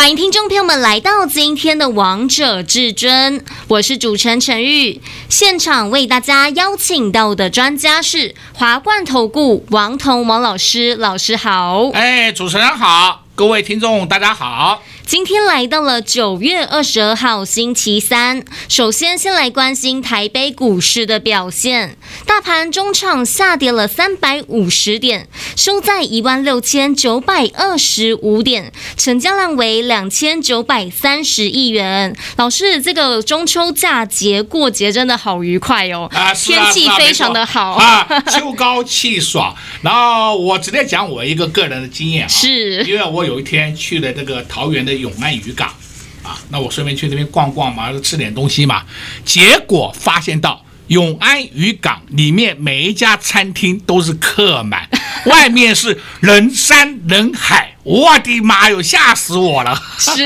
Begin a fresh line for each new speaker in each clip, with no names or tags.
欢迎听众朋友们来到今天的《王者至尊》，我是主持人陈玉。现场为大家邀请到的专家是华冠投顾王彤王老师，老师好。
哎，主持人好，各位听众大家好。
今天来到了九月二十二号星期三，首先先来关心台北股市的表现。大盘中场下跌了三百五十点，收在一万六千九百二十五点，成交量为两千九百三十亿元。老师，这个中秋假节过节真的好愉快哦，
啊，
天气非常的好
啊，秋高气爽。然后我直接讲我一个个人的经验啊，
是
因为我有一天去了这个桃园的。永安渔港，啊，那我顺便去那边逛逛嘛，吃点东西嘛。结果发现到永安渔港里面每一家餐厅都是客满，外面是人山人海，我的妈哟，吓死我了！
是，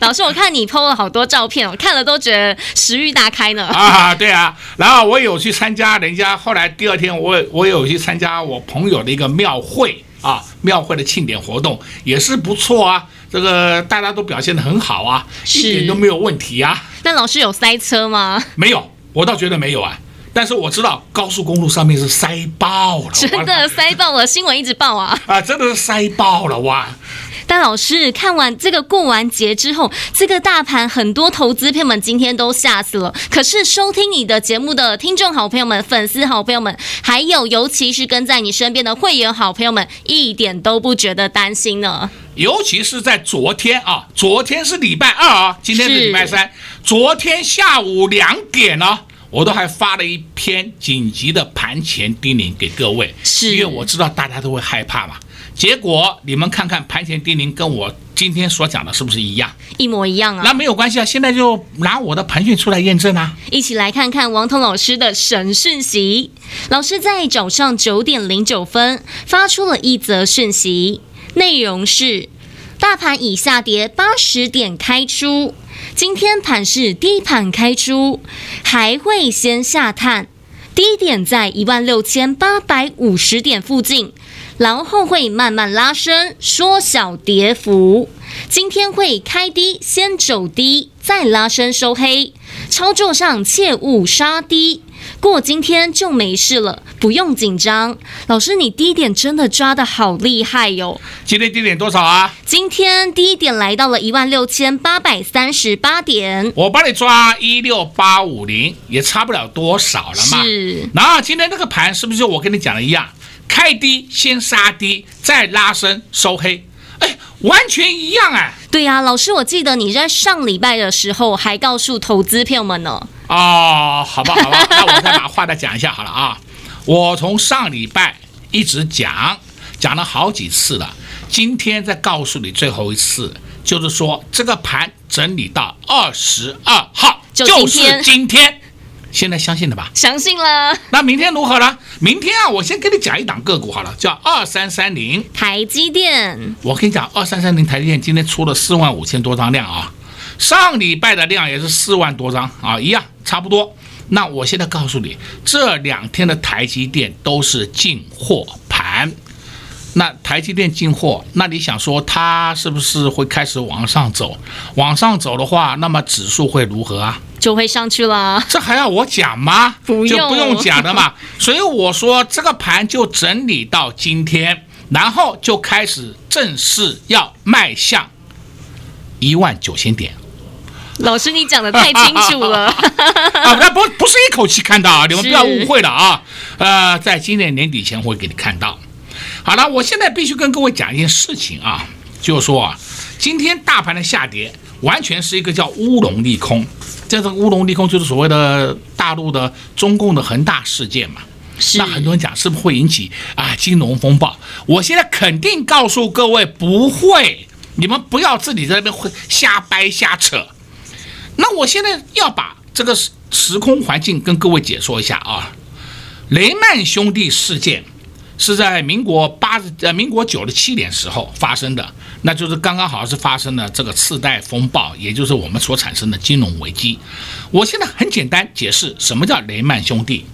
老师，我看你 PO 了好多照片，我看了都觉得食欲大开呢。
啊，对啊，然后我有去参加人家，后来第二天我我有去参加我朋友的一个庙会啊，庙会的庆典活动也是不错啊。这个大家都表现得很好啊，一点都没有问题啊。
但老师有塞车吗？
没有，我倒觉得没有啊。但是我知道高速公路上面是塞爆了，
真的塞爆了，新闻一直报啊。
啊，真的是塞爆了哇！
但老师看完这个过完节之后，这个大盘很多投资朋友们今天都吓死了。可是收听你的节目的听众好朋友们、粉丝好朋友们，还有尤其是跟在你身边的会员好朋友们，一点都不觉得担心呢。
尤其是在昨天啊，昨天是礼拜二啊，今天是礼拜三。昨天下午两点呢，我都还发了一篇紧急的盘前叮咛给各位，
是
因为我知道大家都会害怕嘛。结果你们看看盘前叮咛跟我今天所讲的是不是一样？
一模一样啊！
那没有关系啊，现在就拿我的盘讯出来验证啊！
一起来看看王彤老师的神讯息。老师在早上九点零九分发出了一则讯息，内容是：大盘已下跌八十点开出，今天盘是低盘开出，还会先下探，低点在一万六千八百五十点附近。然后会慢慢拉升，缩小跌幅。今天会开低，先走低，再拉升收黑。操作上切勿杀低，过今天就没事了，不用紧张。老师，你低点真的抓的好厉害哟！
今天低点多少啊？
今天低点来到了一万六千八百三十八点。
我帮你抓一六八五零，也差不了多少了嘛。
是。
然后今天这个盘是不是就我跟你讲的一样？开低先杀低，再拉升收黑，哎，完全一样哎。
对呀、啊，老师，我记得你在上礼拜的时候还告诉投资朋友们呢。
哦，好吧，好吧，那我再把话再讲一下好了啊。我从上礼拜一直讲，讲了好几次了，今天再告诉你最后一次，就是说这个盘整理到二十二号，
就
就是今天。现在相信了吧？
相信了。
那明天如何了？明天啊，我先给你讲一档个股好了，叫二三三零
台积电。
我跟你讲，二三三零台积电今天出了四万五千多张量啊，上礼拜的量也是四万多张啊，一样差不多。那我现在告诉你，这两天的台积电都是进货盘。那台积电进货，那你想说它是不是会开始往上走？往上走的话，那么指数会如何啊？
就会上去了，
这还要我讲吗？
不用，
就不用讲的嘛。所以我说这个盘就整理到今天，然后就开始正式要迈向一万九千点。
老师，你讲的太清楚了
啊！不不，不是一口气看到啊，你们不要误会了啊。呃，在今年年底前会给你看到。好了，我现在必须跟各位讲一件事情啊，就是说啊，今天大盘的下跌完全是一个叫乌龙利空。这个乌龙利空就是所谓的大陆的中共的恒大事件嘛？
是。
那很多人讲是不是会引起啊金融风暴？我现在肯定告诉各位不会，你们不要自己在那边会瞎掰瞎扯。那我现在要把这个时空环境跟各位解说一下啊。雷曼兄弟事件是在民国八十呃民国九十七年时候发生的，那就是刚刚好是发生了这个次贷风暴，也就是我们所产生的金融危机。我现在很简单解释什么叫雷曼兄弟。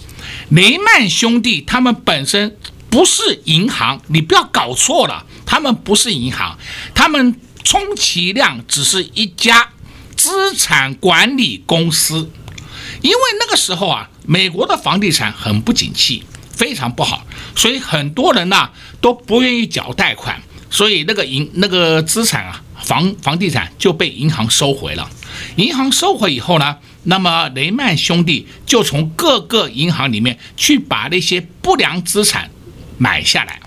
雷曼兄弟他们本身不是银行，你不要搞错了，他们不是银行，他们充其量只是一家资产管理公司。因为那个时候啊，美国的房地产很不景气，非常不好，所以很多人呐都不愿意缴贷款，所以那个银那个资产啊，房房地产就被银行收回了。银行收回以后呢，那么雷曼兄弟就从各个银行里面去把那些不良资产买下来，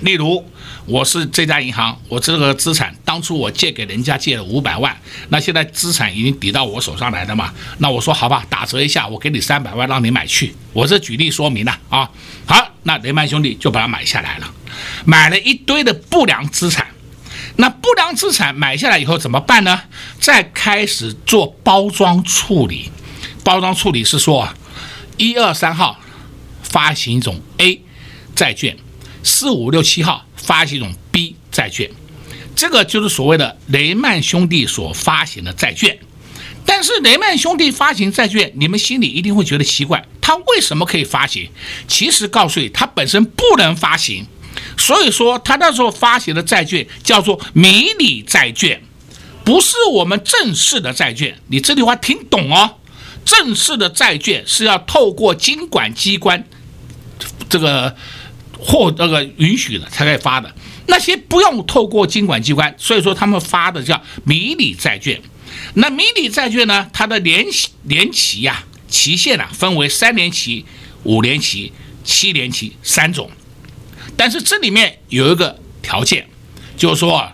例如。我是这家银行，我这个资产当初我借给人家借了五百万，那现在资产已经抵到我手上来的嘛？那我说好吧，打折一下，我给你三百万，让你买去。我这举例说明了啊。好，那雷曼兄弟就把它买下来了，买了一堆的不良资产。那不良资产买下来以后怎么办呢？再开始做包装处理。包装处理是说，一二三号发行一种 A 债券，四五六七号。发行一种 B 债券，这个就是所谓的雷曼兄弟所发行的债券。但是雷曼兄弟发行债券，你们心里一定会觉得奇怪，他为什么可以发行？其实告诉你，他本身不能发行。所以说，他那时候发行的债券叫做迷你债券，不是我们正式的债券。你这句话听懂哦？正式的债券是要透过金管机关这个。或那个允许的才可以发的，那些不用透过监管机关，所以说他们发的叫迷你债券。那迷你债券呢，它的年年期呀、期限啊，分为三年期、五年期、七年期三种。但是这里面有一个条件，就是说，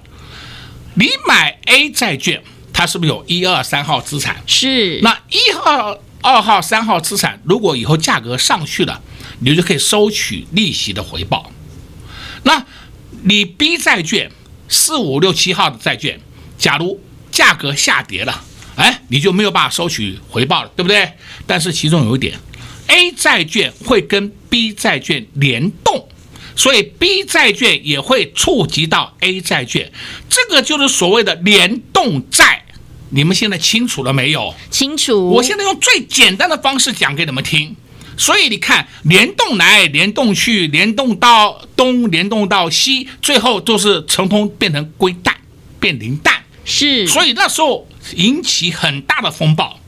你买 A 债券，它是不是有一二三号资产？
是。
那一号、二号、三号资产，如果以后价格上去了。你就可以收取利息的回报。那你 B 债券四五六七号的债券，假如价格下跌了，哎，你就没有办法收取回报了，对不对？但是其中有一点，A 债券会跟 B 债券联动，所以 B 债券也会触及到 A 债券，这个就是所谓的联动债。你们现在清楚了没有？
清楚。
我现在用最简单的方式讲给你们听。所以你看，联动来联动去，联动到东，联动到西，最后都是成通变成归蛋，变零蛋。
是，
所以那时候引起很大的风暴。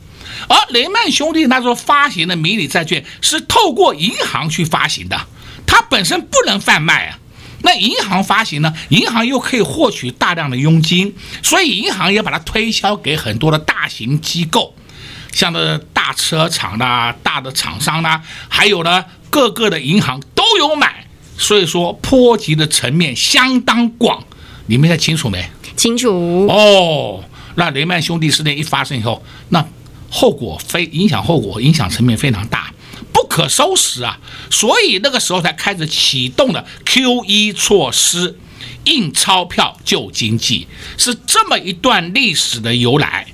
而雷曼兄弟那时候发行的迷你债券是透过银行去发行的，它本身不能贩卖啊。那银行发行呢，银行又可以获取大量的佣金，所以银行也把它推销给很多的大型机构。像的大车厂啦、大的厂商啦，还有呢，各个的银行都有买，所以说波及的层面相当广。你们现在清楚没？
清楚。
哦，那雷曼兄弟事件一发生以后，那后果非影响后果影响层面非常大，不可收拾啊！所以那个时候才开始启动了 QE 措施，印钞票救经济，是这么一段历史的由来。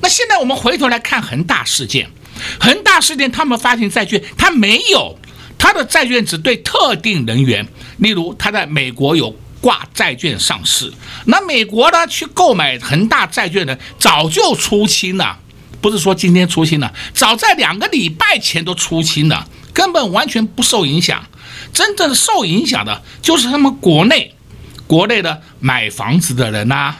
那现在我们回头来看恒大事件，恒大事件他们发行债券，他没有他的债券只对特定人员，例如他在美国有挂债券上市，那美国呢去购买恒大债券的早就出清了，不是说今天出清了，早在两个礼拜前都出清了，根本完全不受影响。真正受影响的就是他们国内国内的买房子的人呐、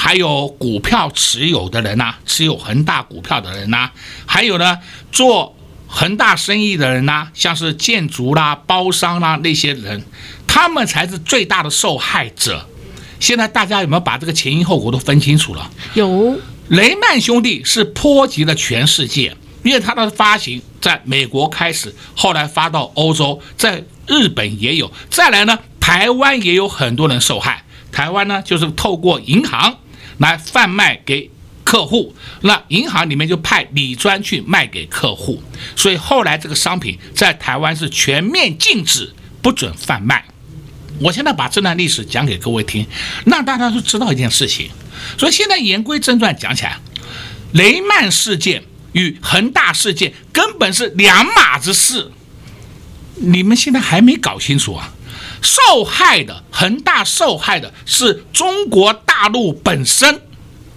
还有股票持有的人呐、啊，持有恒大股票的人呐、啊，还有呢，做恒大生意的人呐、啊，像是建筑啦、包商啦那些人，他们才是最大的受害者。现在大家有没有把这个前因后果都分清楚了？
有。
雷曼兄弟是波及了全世界，因为它的发行在美国开始，后来发到欧洲，在日本也有，再来呢，台湾也有很多人受害。台湾呢，就是透过银行。来贩卖给客户，那银行里面就派李专去卖给客户，所以后来这个商品在台湾是全面禁止，不准贩卖。我现在把这段历史讲给各位听，让大家都知道一件事情。所以现在言归正传讲起来，雷曼事件与恒大事件根本是两码子事。你们现在还没搞清楚啊？受害的恒大受害的是中国大陆本身，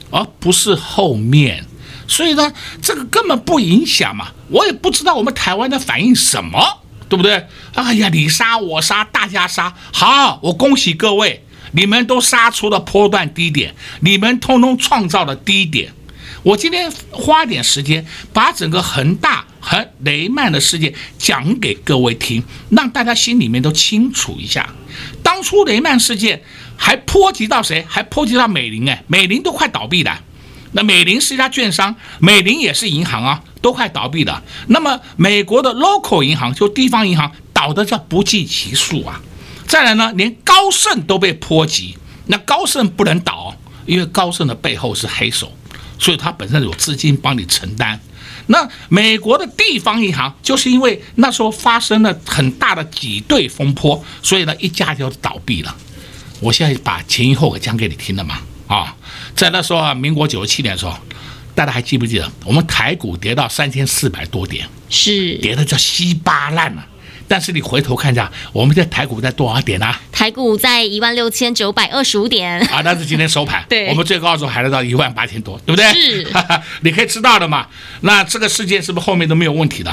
而不是后面。所以呢，这个根本不影响嘛。我也不知道我们台湾的反应什么，对不对？哎呀，你杀我杀，大家杀。好，我恭喜各位，你们都杀出了波段低点，你们通通创造了低点。我今天花点时间把整个恒大和雷曼的事件讲给各位听，让大家心里面都清楚一下。当初雷曼事件还波及到谁？还波及到美林哎，美林都快倒闭了。那美林是一家券商，美林也是银行啊，都快倒闭了。那么美国的 local 银行就地方银行倒的叫不计其数啊。再来呢，连高盛都被波及，那高盛不能倒，因为高盛的背后是黑手。所以它本身有资金帮你承担，那美国的地方银行就是因为那时候发生了很大的挤兑风波，所以呢一家就倒闭了。我现在把前因后果讲给你听了嘛，啊，在那时候啊，民国九十七年的时候，大家还记不记得我们台股跌到三千四百多点，
是
跌的叫稀巴烂了。但是你回头看一下，我们的台股在多少点呢、啊？
台股在一万六千九百二十五点
啊，那是今天收盘。
对，
我们最高的时候还能到一万八千多，对不对？
是，
你可以知道的嘛。那这个事件是不是后面都没有问题的？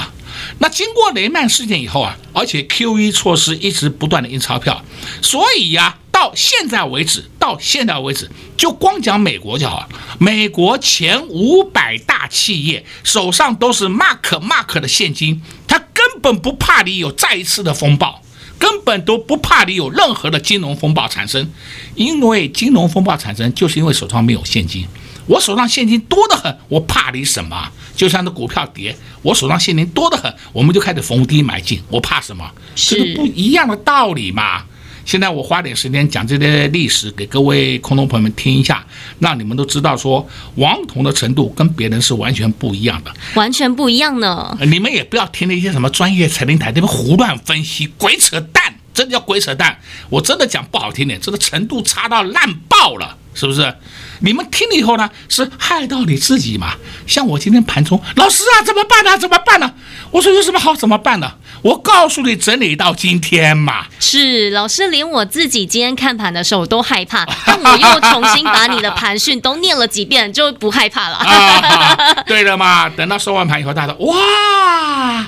那经过雷曼事件以后啊，而且 QE 措施一直不断的印钞票，所以呀、啊。到现在为止，到现在为止，就光讲美国就好了。美国前五百大企业手上都是 mark mark 的现金，他根本不怕你有再一次的风暴，根本都不怕你有任何的金融风暴产生。因为金融风暴产生，就是因为手上没有现金。我手上现金多得很，我怕你什么？就像那股票跌，我手上现金多得很，我们就开始逢低买进，我怕什么？这个不一样的道理嘛。现在我花点时间讲这些历史给各位空头朋友们听一下，让你们都知道说王彤的程度跟别人是完全不一样的，
完全不一样呢。
你们也不要听那些什么专业财经台那边胡乱分析，鬼扯淡，真的叫鬼扯淡。我真的讲不好听点，这个程度差到烂爆了，是不是？你们听了以后呢，是害到你自己嘛？像我今天盘中，老师啊，怎么办呢？怎么办呢？我说有什么好怎么办呢？我告诉你，整理到今天嘛，
是老师，连我自己今天看盘的时候都害怕，但我又重新把你的盘讯都念了几遍，就不害怕了。
啊、对了嘛，等到收完盘以后，大家说哇，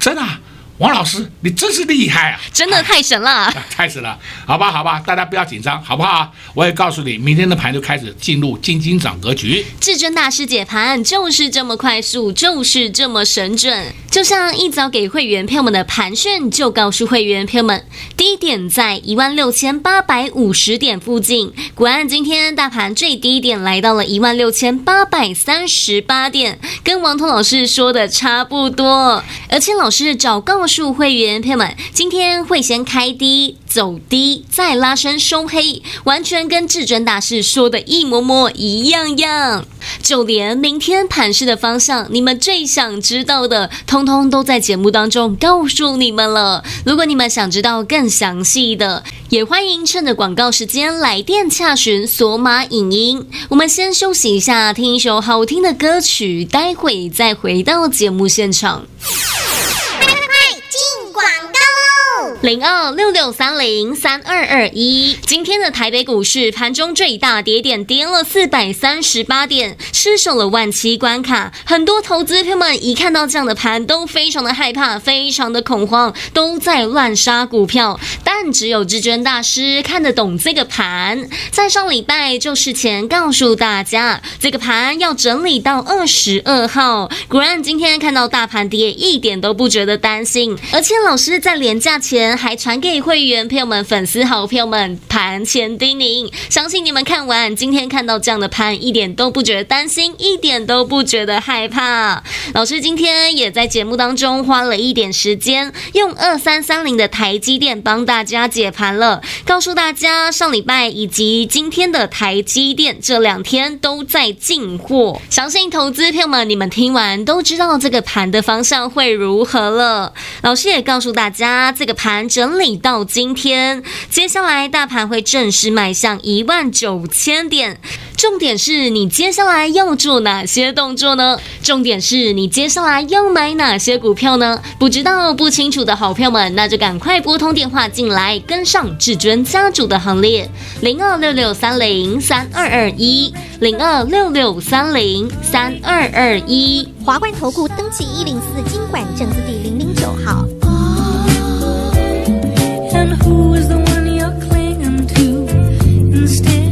真的、啊。王老师，你真是厉害啊！
真的太神了，
太神了！好吧，好吧，大家不要紧张，好不好？我也告诉你，明天的盘就开始进入金金涨格局。
至尊大师解盘就是这么快速，就是这么神准。就像一早给会员朋友们的盘讯，就告诉会员朋友们，低点在一万六千八百五十点附近。果然，今天大盘最低点来到了一万六千八百三十八点，跟王彤老师说的差不多。而且老师找告。数会员朋友们，今天会先开低走低，再拉升收黑，完全跟至尊大师说的一模模一样样。就连明天盘市的方向，你们最想知道的，通通都在节目当中告诉你们了。如果你们想知道更详细的，也欢迎趁着广告时间来电洽询索马影音。我们先休息一下，听一首好听的歌曲，待会再回到节目现场。零二六六三零三二二一，今天的台北股市盘中最大跌点跌了四百三十八点，失守了万七关卡。很多投资朋友们一看到这样的盘，都非常的害怕，非常的恐慌，都在乱杀股票。但只有至尊大师看得懂这个盘，在上礼拜就事前告诉大家，这个盘要整理到二十二号。果然今天看到大盘跌，一点都不觉得担心。而且老师在连假前。还传给会员朋友们、粉丝好朋友们盘前叮咛，相信你们看完今天看到这样的盘，一点都不觉得担心，一点都不觉得害怕。老师今天也在节目当中花了一点时间，用二三三零的台积电帮大家解盘了，告诉大家上礼拜以及今天的台积电这两天都在进货。相信投资朋友们，你们听完都知道这个盘的方向会如何了。老师也告诉大家，这个盘。整理到今天，接下来大盘会正式迈向一万九千点。重点是你接下来要做哪些动作呢？重点是你接下来要买哪些股票呢？不知道不清楚的好朋友们，那就赶快拨通电话进来，跟上至尊家族的行列。零二六六三零三二二一，零二六六三零三二二一。
华冠投顾登记一零四金管证字第零零九号。instead.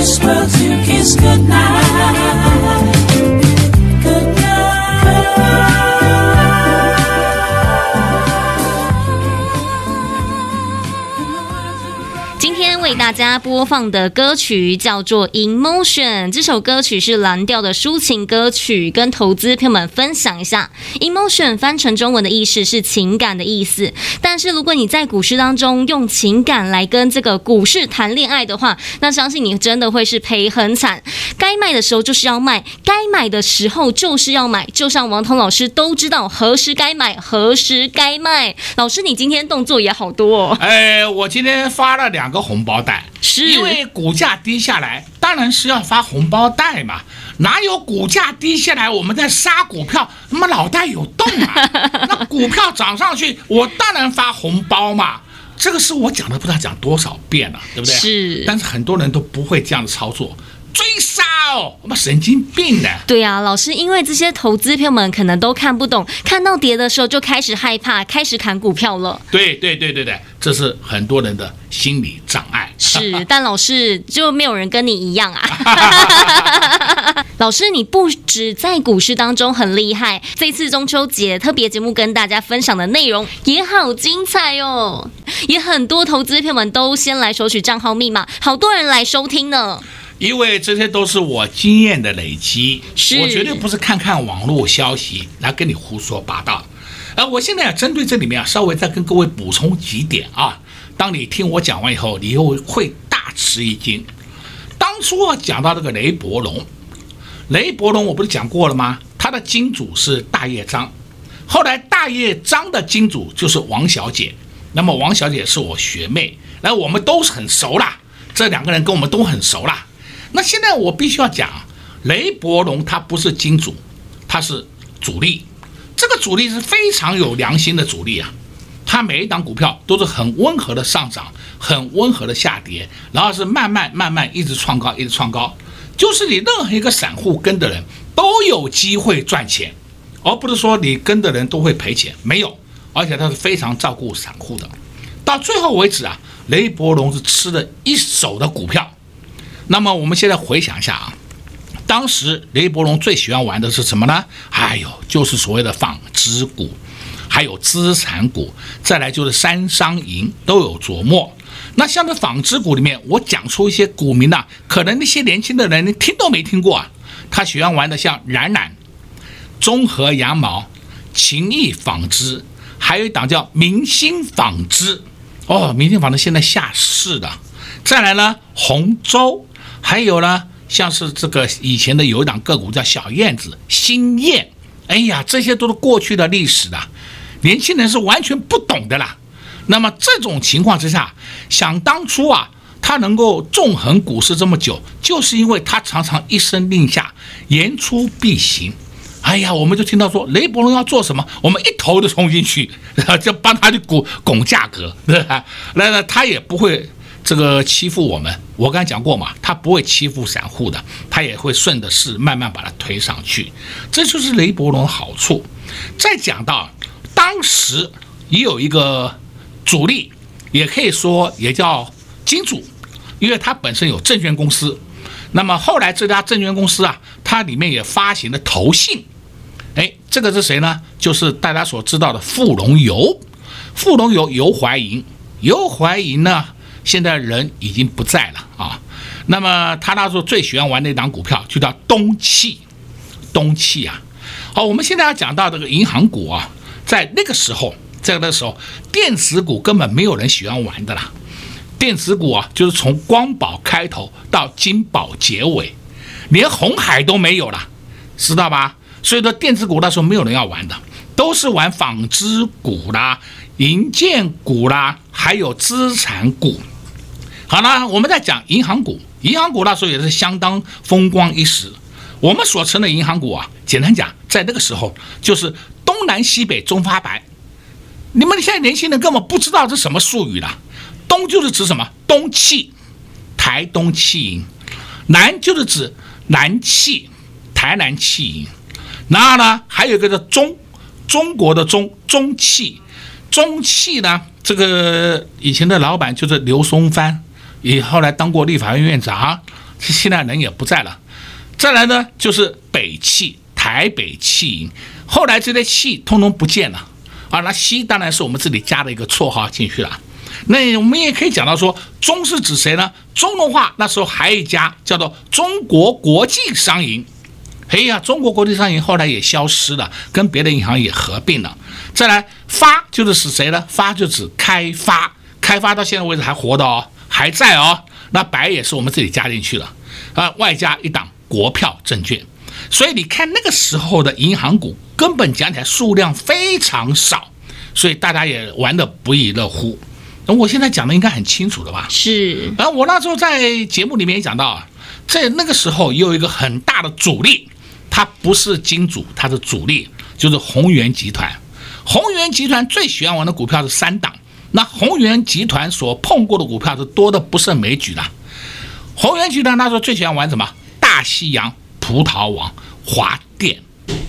大家播放的歌曲叫做《Emotion》，这首歌曲是蓝调的抒情歌曲，跟投资朋友们分享一下。Emotion 翻成中文的意思是情感的意思，但是如果你在股市当中用情感来跟这个股市谈恋爱的话，那相信你真的会是赔很惨。该卖的时候就是要卖，该买的时候就是要买，就像王彤老师都知道何时该买，何时该卖。老师，你今天动作也好多哦。
哎，我今天发了两个红包袋。
是
因为股价低下来，当然是要发红包袋嘛。哪有股价低下来我们在杀股票，那么脑袋有洞啊？那股票涨上去，我当然发红包嘛。这个是我讲的，不知道讲多少遍了，对不对？
是。
但是很多人都不会这样的操作。追杀哦，我们神经病的。
对呀、啊，老师，因为这些投资朋友们可能都看不懂，看到跌的时候就开始害怕，开始砍股票了。
对对对对对，这是很多人的心理障碍。
是，但老师就没有人跟你一样啊。老师，你不止在股市当中很厉害，这次中秋节特别节目跟大家分享的内容也好精彩哦，也很多投资朋友们都先来索取账号密码，好多人来收听呢。
因为这些都是我经验的累
积，
我绝对不是看看网络消息来跟你胡说八道。而我现在要针对这里面啊，稍微再跟各位补充几点啊。当你听我讲完以后，你又会大吃一惊。当初我讲到这个雷伯龙，雷伯龙我不是讲过了吗？他的金主是大业章，后来大业章的金主就是王小姐。那么王小姐是我学妹，那我们都是很熟啦。这两个人跟我们都很熟啦。那现在我必须要讲，雷伯龙他不是金主，他是主力。这个主力是非常有良心的主力啊，他每一档股票都是很温和的上涨，很温和的下跌，然后是慢慢慢慢一直创高，一直创高，就是你任何一个散户跟的人都有机会赚钱，而不是说你跟的人都会赔钱，没有，而且他是非常照顾散户的。到最后为止啊，雷伯龙是吃了一手的股票。那么我们现在回想一下啊，当时雷伯龙最喜欢玩的是什么呢？哎呦，就是所谓的纺织股，还有资产股，再来就是三商银都有琢磨。那像这纺织股里面，我讲出一些股民呐，可能那些年轻的人你听都没听过啊。他喜欢玩的像冉冉、中和羊毛、情谊纺织，还有一档叫明星纺织。哦，明星纺织现在下市的。再来呢，红洲。还有呢，像是这个以前的有一档个股叫小燕子、新燕，哎呀，这些都是过去的历史了，年轻人是完全不懂的啦。那么这种情况之下，想当初啊，他能够纵横股市这么久，就是因为他常常一声令下，言出必行。哎呀，我们就听到说雷伯龙要做什么，我们一头就冲进去，然 后就帮他去拱拱价格，对吧？那那他也不会。这个欺负我们，我刚才讲过嘛，他不会欺负散户的，他也会顺着势慢慢把它推上去，这就是雷伯龙的好处。再讲到当时也有一个主力，也可以说也叫金主，因为他本身有证券公司。那么后来这家证券公司啊，它里面也发行了投信，哎，这个是谁呢？就是大家所知道的富龙油，富龙油油怀银，油怀银呢。现在人已经不在了啊，那么他那时候最喜欢玩那档股票就叫东汽，东汽啊。好，我们现在要讲到这个银行股啊，在那个时候，在那个时候，电子股根本没有人喜欢玩的啦。电子股啊，就是从光宝开头到金宝结尾，连红海都没有了，知道吧？所以说电子股那时候没有人要玩的，都是玩纺织股啦、银建股啦，还有资产股。好了，我们再讲银行股。银行股那时候也是相当风光一时。我们所称的银行股啊，简单讲，在那个时候就是东南西北中发白。你们现在年轻人根本不知道这什么术语了。东就是指什么？东企，台东企银；南就是指南企，台南企银。然后呢，还有一个叫中，中国的中，中企，中企呢，这个以前的老板就是刘松藩。也后来当过立法院院长，现在人也不在了。再来呢，就是北汽、台北汽银，后来这些汽通通不见了啊。那西当然是我们这里加了一个绰号进去了。那我们也可以讲到说，中是指谁呢？中的话，那时候还有一家叫做中国国际商银。哎呀，中国国际商银后来也消失了，跟别的银行也合并了。再来发就是指谁呢？发就指开发，开发到现在为止还活的哦。还在哦，那白也是我们自己加进去了啊，外加一档国票证券，所以你看那个时候的银行股根本讲起来数量非常少，所以大家也玩的不亦乐乎。那我现在讲的应该很清楚了吧？
是。
然后我那时候在节目里面也讲到啊，在那个时候也有一个很大的主力，它不是金主，它是主力，就是宏源集团。宏源集团最喜欢玩的股票是三档。那宏源集团所碰过的股票是多的不胜枚举的。宏源集团那时候最喜欢玩什么？大西洋、葡萄王、华电。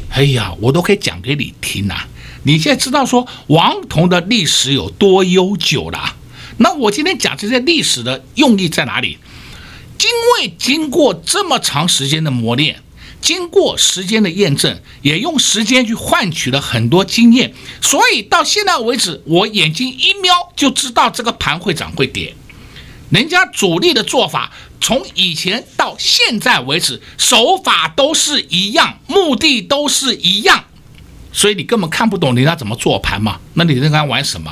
哎呀，我都可以讲给你听呐、啊。你现在知道说王彤的历史有多悠久了？那我今天讲这些历史的用意在哪里？因为经过这么长时间的磨练，经过时间的验证，也用时间去换取了很多经验，所以到现在为止，我眼睛一瞄就知道这个盘会涨会跌。人家主力的做法，从以前到现在为止，手法都是一样，目的都是一样，所以你根本看不懂人家怎么做盘嘛？那你在玩什么？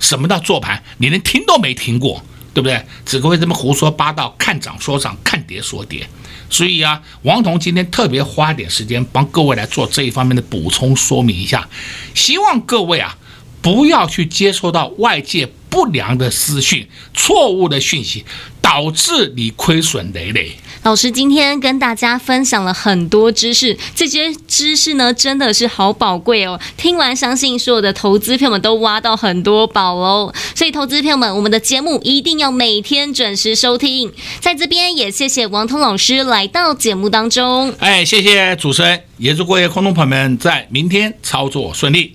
什么叫做盘？你连听都没听过，对不对？只会这么胡说八道，看涨说涨，看跌说跌。所以啊，王彤今天特别花点时间帮各位来做这一方面的补充说明一下，希望各位啊不要去接受到外界不良的资讯、错误的讯息，导致你亏损累累。
老师今天跟大家分享了很多知识，这些知识呢真的是好宝贵哦。听完，相信所有的投资朋友们都挖到很多宝哦。所以，投资朋友们，我们的节目一定要每天准时收听。在这边也谢谢王通老师来到节目当中。
哎，谢谢主持人，也祝各位空中朋友们在明天操作顺利。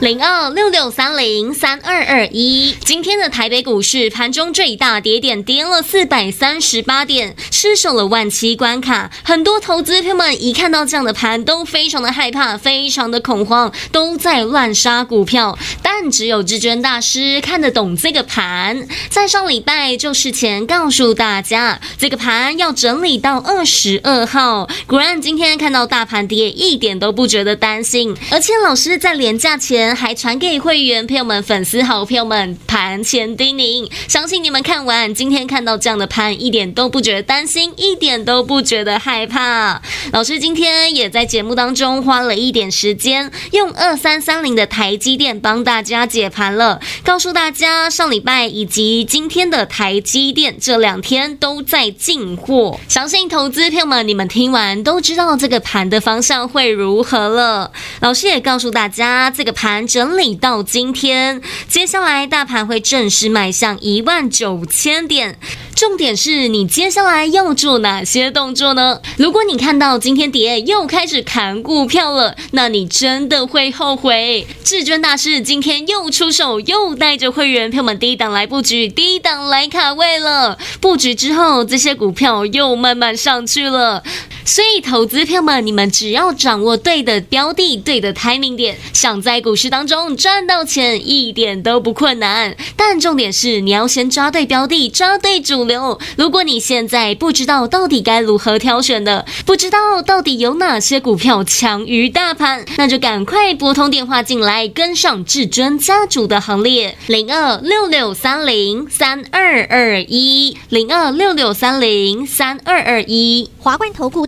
零二六六三零三二二一，今天的台北股市盘中最大跌点跌了四百三十八点，失守了万七关卡。很多投资朋友们一看到这样的盘，都非常的害怕，非常的恐慌，都在乱杀股票。但只有至尊大师看得懂这个盘，在上礼拜就事前告诉大家，这个盘要整理到二十二号。果然今天看到大盘跌，一点都不觉得担心。而且老师在连假前。还传给会员朋友们、粉丝好朋友们盘前叮咛，相信你们看完今天看到这样的盘，一点都不觉得担心，一点都不觉得害怕。老师今天也在节目当中花了一点时间，用二三三零的台积电帮大家解盘了，告诉大家上礼拜以及今天的台积电这两天都在进货。相信投资朋友们，你们听完都知道这个盘的方向会如何了。老师也告诉大家，这个盘。整理到今天，接下来大盘会正式迈向一万九千点。重点是你接下来要做哪些动作呢？如果你看到今天跌又开始砍股票了，那你真的会后悔。至尊大师今天又出手，又带着会员朋友们低档来布局，低档来卡位了。布局之后，这些股票又慢慢上去了。所以，投资朋友们，你们只要掌握对的标的、对的 timing 点，想在股市当中赚到钱，一点都不困难。但重点是，你要先抓对标的，抓对主流。如果你现在不知道到底该如何挑选的，不知道到底有哪些股票强于大盘，那就赶快拨通电话进来，跟上至尊家族的行列，零二六六三零三二二一，零二六六三零三二二一，
华冠投顾